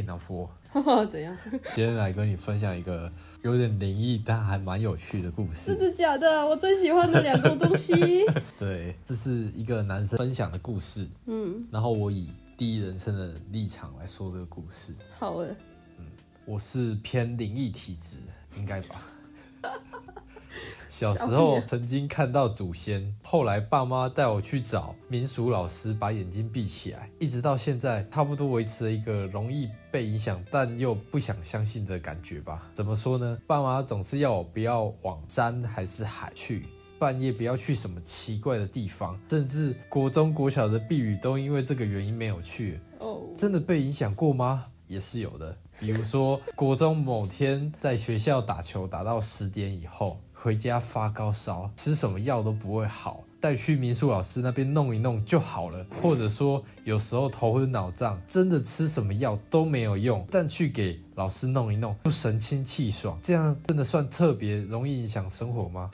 哎，老婆，怎样？今天来跟你分享一个有点灵异但还蛮有趣的故事。真的假的？我最喜欢的两个东西。对，这是一个男生分享的故事。嗯，然后我以第一人称的立场来说这个故事。好的，嗯，我是偏灵异体质，应该吧。小时候曾经看到祖先，后来爸妈带我去找民俗老师，把眼睛闭起来，一直到现在，差不多维持了一个容易被影响但又不想相信的感觉吧。怎么说呢？爸妈总是要我不要往山还是海去，半夜不要去什么奇怪的地方，甚至国中国小的避雨都因为这个原因没有去。哦，真的被影响过吗？也是有的。比如说国中某天在学校打球打到十点以后。回家发高烧，吃什么药都不会好，带去民宿老师那边弄一弄就好了。或者说，有时候头昏脑胀，真的吃什么药都没有用，但去给老师弄一弄，就神清气爽。这样真的算特别容易影响生活吗？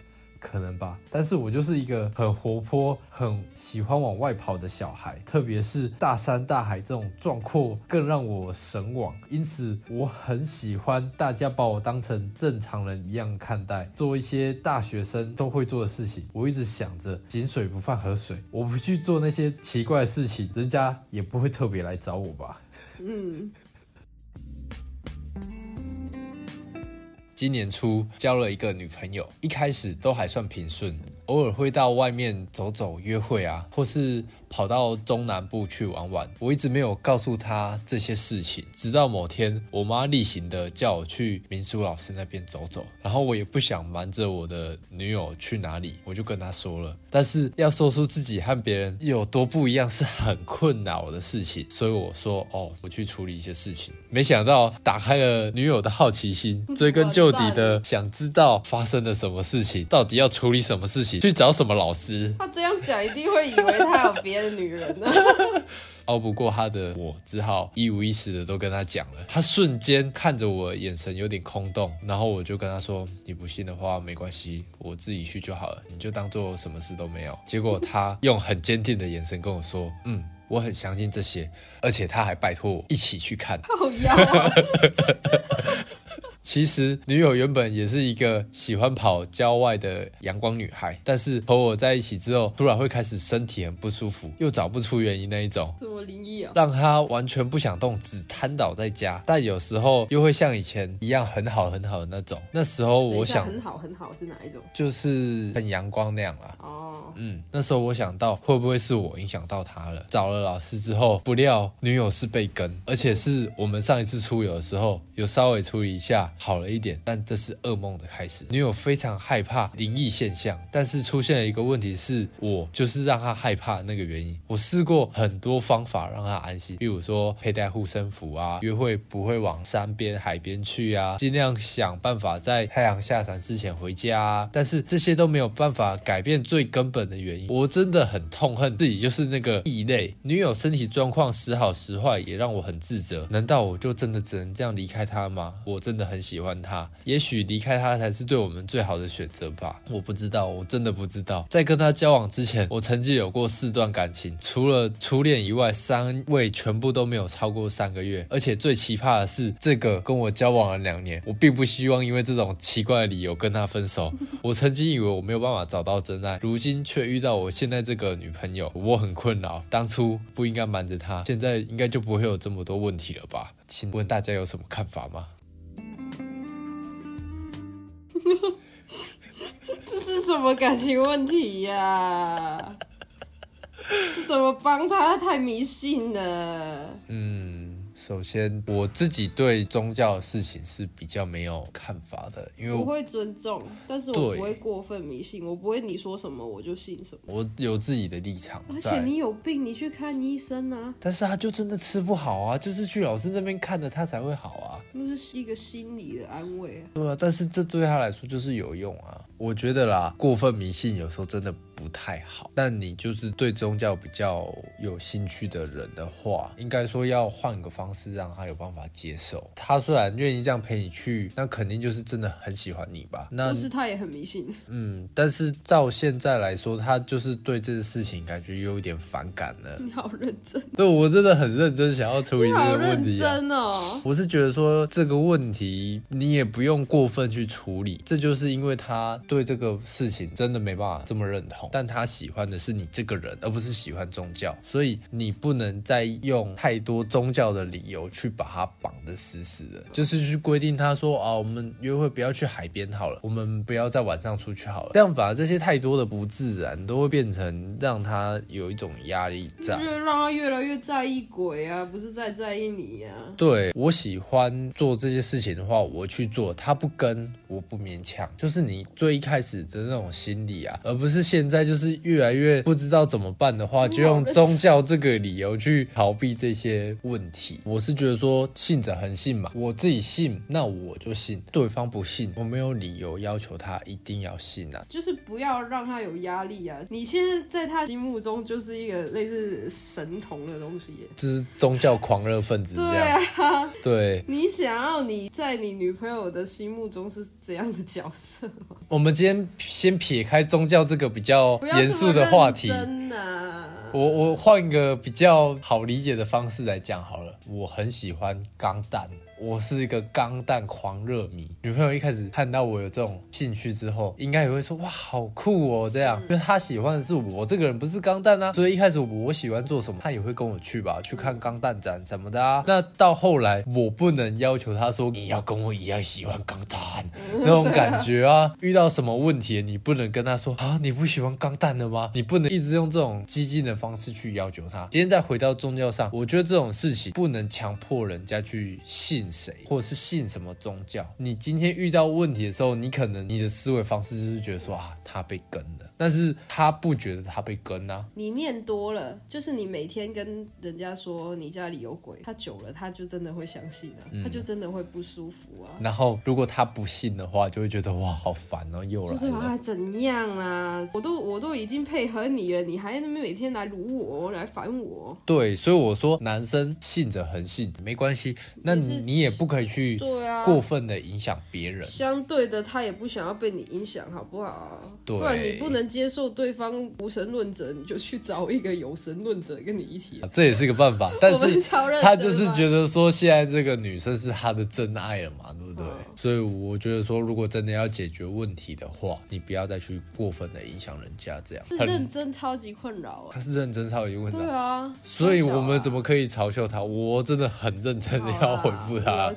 可能吧，但是我就是一个很活泼、很喜欢往外跑的小孩，特别是大山大海这种壮阔，更让我神往。因此，我很喜欢大家把我当成正常人一样看待，做一些大学生都会做的事情。我一直想着井水不犯河水，我不去做那些奇怪的事情，人家也不会特别来找我吧。嗯。今年初交了一个女朋友，一开始都还算平顺，偶尔会到外面走走、约会啊，或是。跑到中南部去玩玩，我一直没有告诉他这些事情，直到某天，我妈例行的叫我去民宿老师那边走走，然后我也不想瞒着我的女友去哪里，我就跟她说了。但是要说出自己和别人有多不一样是很困扰的事情，所以我说哦，我去处理一些事情。没想到打开了女友的好奇心，追根究底的想知道发生了什么事情，到底要处理什么事情，去找什么老师。他这样讲一定会以为他有别的。女人呢，熬不过他的我，只好一五一十的都跟他讲了。他瞬间看着我，眼神有点空洞，然后我就跟他说：“你不信的话没关系，我自己去就好了，你就当做什么事都没有。”结果他用很坚定的眼神跟我说：“嗯，我很相信这些，而且他还拜托我一起去看。”好呀。其实女友原本也是一个喜欢跑郊外的阳光女孩，但是和我在一起之后，突然会开始身体很不舒服，又找不出原因那一种，这么灵异啊，让她完全不想动，只瘫倒在家。但有时候又会像以前一样很好很好的那种。那时候我想很好很好是哪一种？就是很阳光那样啦。哦，嗯，那时候我想到会不会是我影响到她了？找了老师之后，不料女友是被跟，而且是我们上一次出游的时候有稍微处理一下。好了一点，但这是噩梦的开始。女友非常害怕灵异现象，但是出现了一个问题，是我就是让她害怕那个原因。我试过很多方法让她安心，比如说佩戴护身符啊，约会不会往山边、海边去啊，尽量想办法在太阳下山之前回家。但是这些都没有办法改变最根本的原因。我真的很痛恨自己就是那个异类。女友身体状况时好时坏，也让我很自责。难道我就真的只能这样离开她吗？我真的很。喜欢他，也许离开他才是对我们最好的选择吧。我不知道，我真的不知道。在跟他交往之前，我曾经有过四段感情，除了初恋以外，三位全部都没有超过三个月。而且最奇葩的是，这个跟我交往了两年，我并不希望因为这种奇怪的理由跟他分手。我曾经以为我没有办法找到真爱，如今却遇到我现在这个女朋友，我很困扰。当初不应该瞒着她，现在应该就不会有这么多问题了吧？请问大家有什么看法吗？这是什么感情问题呀？这怎么帮他？太迷信了。嗯。首先，我自己对宗教的事情是比较没有看法的，因为我会尊重，但是我不会过分迷信，我不会你说什么我就信什么。我有自己的立场，而且你有病，你去看医生啊。但是他就真的吃不好啊，就是去老师那边看了他才会好啊。那是一个心理的安慰啊。对啊，但是这对他来说就是有用啊。我觉得啦，过分迷信有时候真的不太好。但你就是对宗教比较有兴趣的人的话，应该说要换个方式让他有办法接受。他虽然愿意这样陪你去，那肯定就是真的很喜欢你吧？那不是他也很迷信。嗯，但是到现在来说，他就是对这个事情感觉有一点反感了。你好认真，对我真的很认真想要处理这个问题。真哦，我是觉得说这个问题你也不用过分去处理，这就是因为他。对这个事情真的没办法这么认同，但他喜欢的是你这个人，而不是喜欢宗教，所以你不能再用太多宗教的理由去把他绑得死死的，就是去规定他说啊，我们约会不要去海边好了，我们不要在晚上出去好了，这样反而这些太多的不自然都会变成让他有一种压力在，越让他越来越在意鬼啊，不是在在意你呀。对我喜欢做这些事情的话，我去做，他不跟我不勉强，就是你最。一开始的那种心理啊，而不是现在就是越来越不知道怎么办的话，就用宗教这个理由去逃避这些问题。我是觉得说信者恒信嘛，我自己信，那我就信；对方不信，我没有理由要求他一定要信啊。就是不要让他有压力啊！你现在在他心目中就是一个类似神童的东西，是宗教狂热分子。对啊，对。你想要你在你女朋友的心目中是怎样的角色我们今天先撇开宗教这个比较严肃的话题，我我换一个比较好理解的方式来讲好了，我很喜欢钢弹。我是一个钢弹狂热迷，女朋友一开始看到我有这种兴趣之后，应该也会说哇好酷哦这样，因为她喜欢的是我这个人，不是钢弹啊，所以一开始我喜欢做什么，她也会跟我去吧，去看钢弹展什么的啊。那到后来，我不能要求她说你要跟我一样喜欢钢弹 那种感觉啊。遇到什么问题，你不能跟她说啊你不喜欢钢弹的吗？你不能一直用这种激进的方式去要求她。今天再回到宗教上，我觉得这种事情不能强迫人家去信。谁，或者是信什么宗教？你今天遇到问题的时候，你可能你的思维方式就是觉得说啊，他被跟了。但是他不觉得他被跟啊。你念多了，就是你每天跟人家说你家里有鬼，他久了他就真的会相信啊，他就真的会不舒服啊。然后如果他不信的话，就会觉得哇好烦哦，又来就是啊怎样啊？我都我都已经配合你了，你还那边每天来辱我，来烦我。对，所以我说男生信者恒信没关系，那你也不可以去对啊过分的影响别人。相对的，他也不想要被你影响，好不好？对，不然你不能。接受对方无神论者，你就去找一个有神论者跟你一起。这也是个办法，但是他就是觉得说现在这个女生是他的真爱了嘛，对？所以我觉得说，如果真的要解决问题的话，你不要再去过分的影响人家，这样。是认真超级困扰。他是认真超级困扰。对啊。所以我们怎么可以嘲笑他？我真的很认真的要回复他。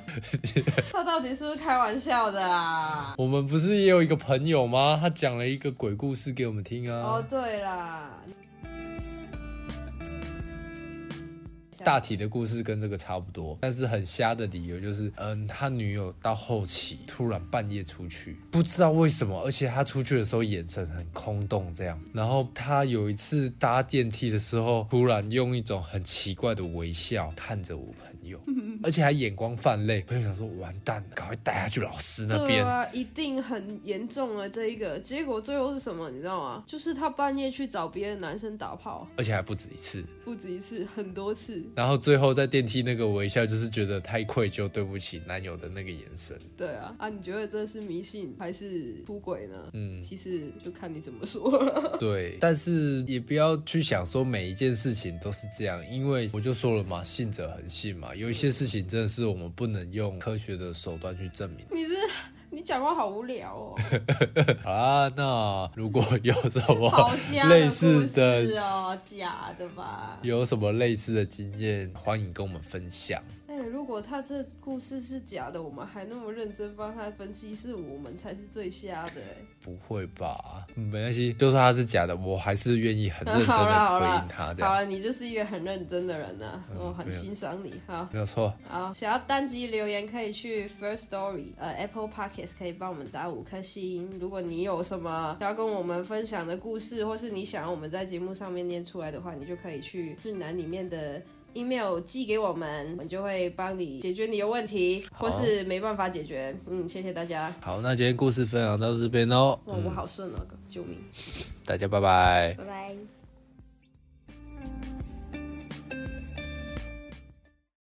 他到底是不是开玩笑的啊？我们不是也有一个朋友吗？他讲了一个鬼故事。给我们听啊！哦，对啦。大体的故事跟这个差不多，但是很瞎的理由就是，嗯，他女友到后期突然半夜出去，不知道为什么，而且他出去的时候眼神很空洞，这样。然后他有一次搭电梯的时候，突然用一种很奇怪的微笑看着我朋友，而且还眼光泛泪。朋友想说完蛋，赶快带他去老师那边，啊，一定很严重啊这一个。结果最后是什么，你知道吗？就是他半夜去找别的男生打炮，而且还不止一次，不止一次，很多次。然后最后在电梯那个微笑，就是觉得太愧疚，对不起男友的那个眼神。对啊，啊，你觉得这是迷信还是出轨呢？嗯，其实就看你怎么说了。对，但是也不要去想说每一件事情都是这样，因为我就说了嘛，信者恒信嘛，有一些事情真的是我们不能用科学的手段去证明。你是。你讲话好无聊哦。好 啊，那如果有什么类似的哦，假的吧？有什么类似的经验，欢迎跟我们分享。如果他这故事是假的，我们还那么认真帮他分析，是我们才是最瞎的。不会吧？没关系，就算他是假的，我还是愿意很认真的 回应他。好了，你就是一个很认真的人呢，我很欣赏你。好，没有错。好，想要单集留言可以去 First Story，呃，Apple Podcast 可以帮我们打五颗星。如果你有什么要跟我们分享的故事，或是你想要我们在节目上面念出来的话，你就可以去俊男里面的。Email 寄给我们，我们就会帮你解决你的问题，或是没办法解决。嗯，谢谢大家。好，那今天故事分享到这边哦。哇，我好顺哦，救命！大家拜拜。拜拜。